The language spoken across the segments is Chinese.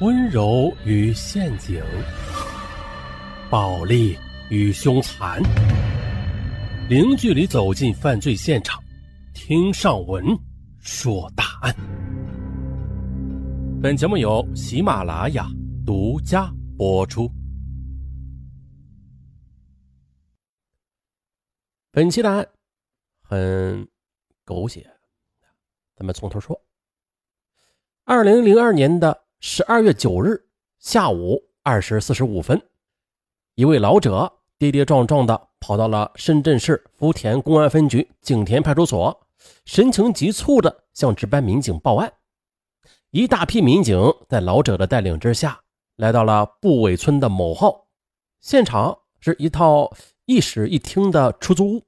温柔与陷阱，暴力与凶残，零距离走进犯罪现场，听上文说大案。本节目由喜马拉雅独家播出。本期的案很狗血，咱们从头说。二零零二年的。十二月九日下午二时四十五分，一位老者跌跌撞撞地跑到了深圳市福田公安分局景田派出所，神情急促地向值班民警报案。一大批民警在老者的带领之下，来到了布尾村的某号，现场是一套一室一厅的出租屋，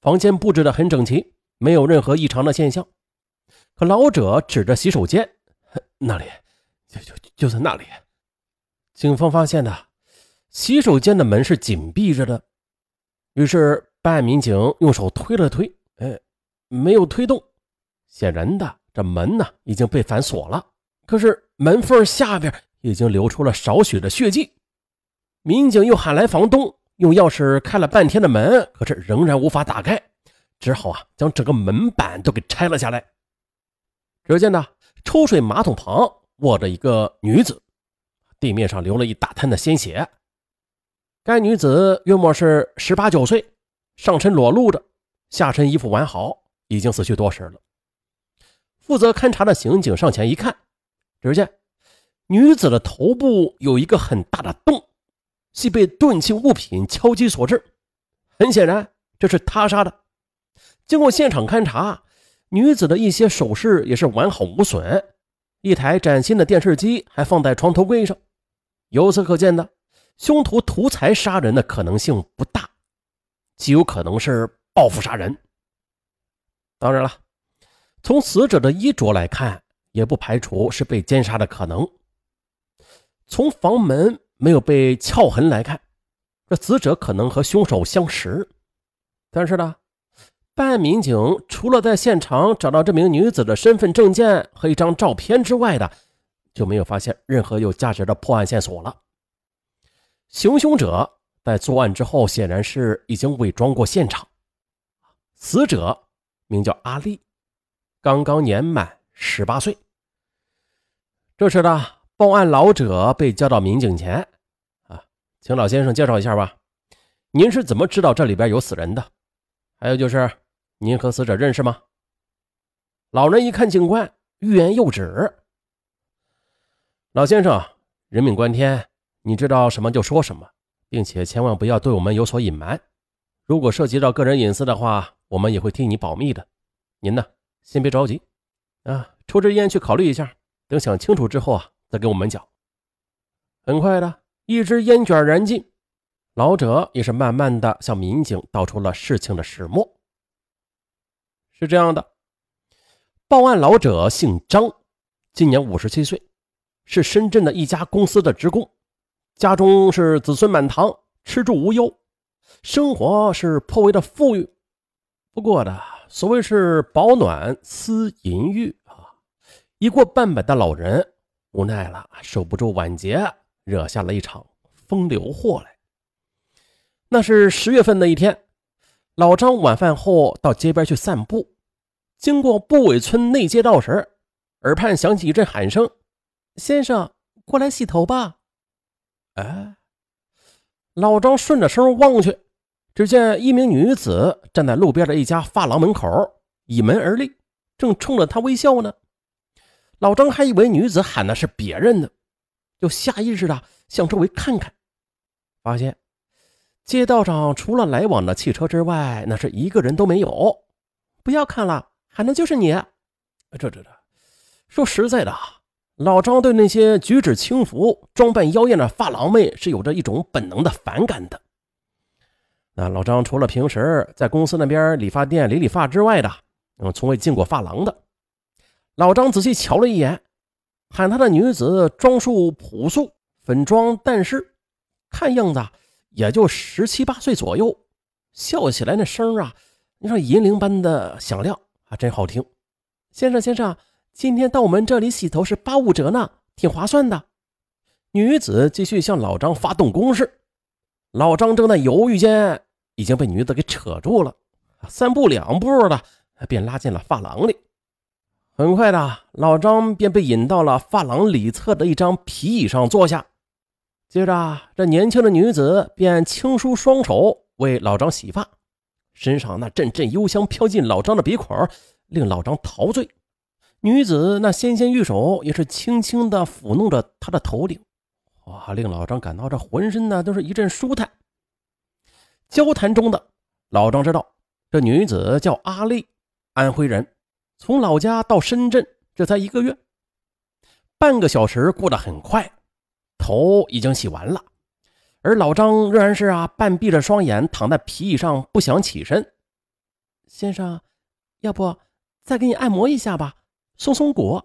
房间布置得很整齐，没有任何异常的现象。可老者指着洗手间那里。就就就在那里，警方发现呢，洗手间的门是紧闭着的。于是办案民警用手推了推，哎，没有推动。显然的，这门呢已经被反锁了。可是门缝下边已经流出了少许的血迹。民警又喊来房东，用钥匙开了半天的门，可是仍然无法打开，只好啊将整个门板都给拆了下来。只见呢，抽水马桶旁。卧着一个女子，地面上流了一大滩的鲜血。该女子约莫是十八九岁，上身裸露着，下身衣服完好，已经死去多时了。负责勘查的刑警上前一看，只见女子的头部有一个很大的洞，系被钝器物品敲击所致。很显然，这是他杀的。经过现场勘查，女子的一些首饰也是完好无损。一台崭新的电视机还放在床头柜上，由此可见的，凶徒图财杀人的可能性不大，极有可能是报复杀人。当然了，从死者的衣着来看，也不排除是被奸杀的可能。从房门没有被撬痕来看，这死者可能和凶手相识。但是呢？办案民警除了在现场找到这名女子的身份证件和一张照片之外的，就没有发现任何有价值的破案线索了。行凶者在作案之后显然是已经伪装过现场。死者名叫阿丽，刚刚年满十八岁。这时呢报案老者被叫到民警前，啊，请老先生介绍一下吧，您是怎么知道这里边有死人的？还有就是。您和死者认识吗？老人一看警官，欲言又止。老先生，人命关天，你知道什么就说什么，并且千万不要对我们有所隐瞒。如果涉及到个人隐私的话，我们也会替你保密的。您呢，先别着急，啊，抽支烟去考虑一下，等想清楚之后啊，再跟我们讲。很快的一支烟卷燃尽，老者也是慢慢的向民警道出了事情的始末。是这样的，报案老者姓张，今年五十七岁，是深圳的一家公司的职工，家中是子孙满堂，吃住无忧，生活是颇为的富裕。不过的，所谓是保暖思淫欲啊，一过半百的老人无奈了，守不住晚节，惹下了一场风流祸来。那是十月份的一天。老张晚饭后到街边去散步，经过布尾村内街道时，耳畔响起一阵喊声：“先生，过来洗头吧。”哎，老张顺着声望去，只见一名女子站在路边的一家发廊门口，倚门而立，正冲着他微笑呢。老张还以为女子喊的是别人呢，就下意识的向周围看看，发现。街道上除了来往的汽车之外，那是一个人都没有。不要看了，喊的就是你。这这这，说实在的，老张对那些举止轻浮、装扮妖艳的发廊妹是有着一种本能的反感的。那老张除了平时在公司那边理发店理理发之外的，嗯，从未进过发廊的。老张仔细瞧了一眼，喊他的女子装束朴素，粉妆淡饰，看样子。也就十七八岁左右，笑起来那声啊，你说银铃般的响亮啊，真好听。先生，先生，今天到我们这里洗头是八五折呢，挺划算的，女子继续向老张发动攻势。老张正在犹豫间，已经被女子给扯住了，三步两步的便拉进了发廊里。很快的，老张便被引到了发廊里侧的一张皮椅上坐下。接着，这年轻的女子便轻舒双手为老张洗发，身上那阵阵幽香飘进老张的鼻孔，令老张陶醉。女子那纤纤玉手也是轻轻地抚弄着他的头顶，哇，令老张感到这浑身呢都是一阵舒坦。交谈中的老张知道，这女子叫阿丽，安徽人，从老家到深圳这才一个月，半个小时过得很快，头已经洗完了，而老张仍然是啊半闭着双眼躺在皮椅上不想起身。先生，要不再给你按摩一下吧？松松骨，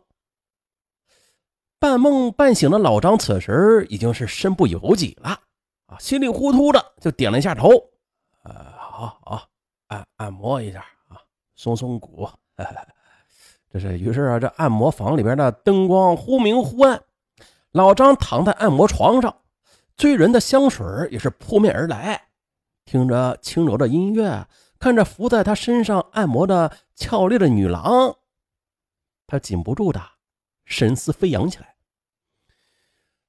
半梦半醒的老张此时已经是身不由己了啊，稀里糊涂的就点了一下头，呃，好好按按摩一下啊，松松骨。这是于是啊，这按摩房里边的灯光忽明忽暗，老张躺在按摩床上，醉人的香水也是扑面而来，听着轻柔的音乐，看着伏在他身上按摩的俏丽的女郎。他禁不住的神思飞扬起来，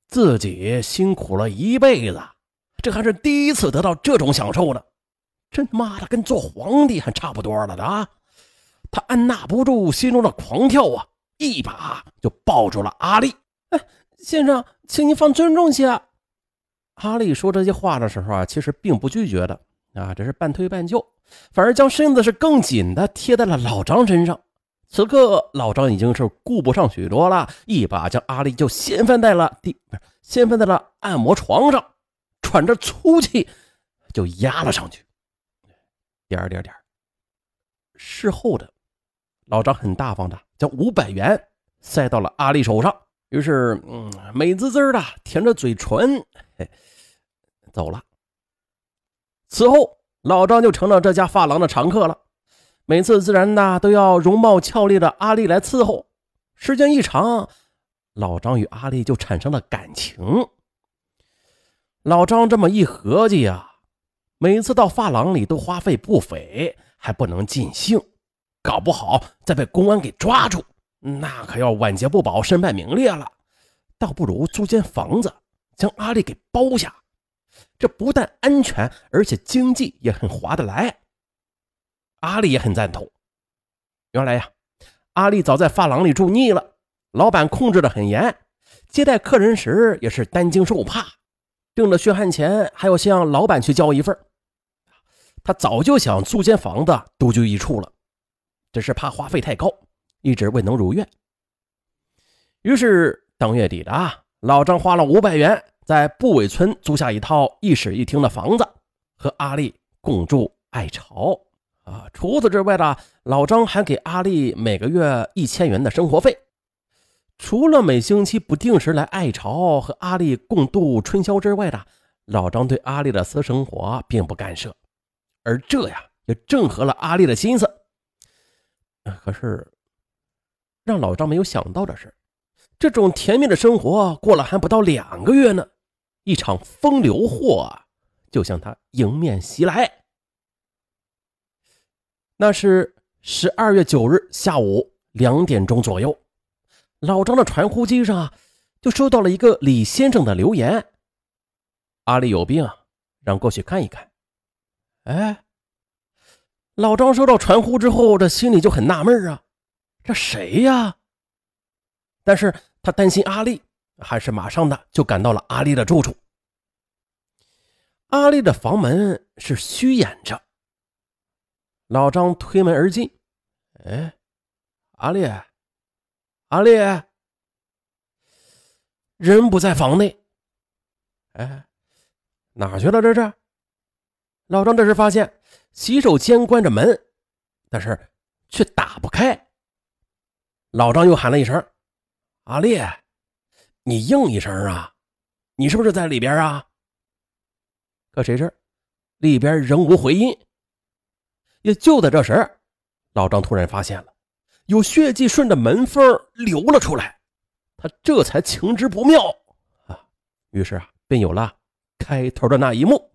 自己辛苦了一辈子，这还是第一次得到这种享受呢，真妈的跟做皇帝还差不多了的啊！他按捺不住心中的狂跳啊，一把就抱住了阿丽。先生，请您放尊重些。阿丽说这些话的时候啊，其实并不拒绝的啊，只是半推半就，反而将身子是更紧的贴在了老张身上。此刻，老张已经是顾不上许多了，一把将阿丽就掀翻在了地，不是掀翻在了按摩床上，喘着粗气就压了上去。点点点，事后的老张很大方的将五百元塞到了阿丽手上，于是嗯，美滋滋的舔着嘴唇，走了。此后，老张就成了这家发廊的常客了。每次自然呢都要容貌俏丽的阿丽来伺候，时间一长，老张与阿丽就产生了感情。老张这么一合计呀，每次到发廊里都花费不菲，还不能尽兴，搞不好再被公安给抓住，那可要晚节不保，身败名裂了。倒不如租间房子，将阿丽给包下，这不但安全，而且经济也很划得来。阿丽也很赞同。原来呀，阿丽早在发廊里住腻了，老板控制的很严，接待客人时也是担惊受怕，挣的血汗钱还要向老板去交一份。他早就想租间房子独居一处了，只是怕花费太高，一直未能如愿。于是当月底的老张花了五百元，在布尾村租下一套一室一厅的房子，和阿丽共住爱巢。啊，除此之外呢，老张还给阿丽每个月一千元的生活费。除了每星期不定时来爱巢和阿丽共度春宵之外的，老张对阿丽的私生活并不干涉。而这呀，也正合了阿丽的心思。可是，让老张没有想到的是，这种甜蜜的生活过了还不到两个月呢，一场风流祸就向他迎面袭来。那是十二月九日下午两点钟左右，老张的传呼机上就收到了一个李先生的留言：“阿丽有病，让过去看一看。”哎，老张收到传呼之后，这心里就很纳闷啊，这谁呀？但是他担心阿丽，还是马上的就赶到了阿丽的住处。阿丽的房门是虚掩着。老张推门而进，哎，阿丽，阿丽，人不在房内，哎，哪去了？这是老张这时发现洗手间关着门，但是却打不开。老张又喊了一声：“阿丽，你应一声啊！你是不是在里边啊？”可谁知里边仍无回音。也就在这时，老张突然发现了有血迹顺着门缝流了出来，他这才情知不妙啊！于是啊，便有了开头的那一幕。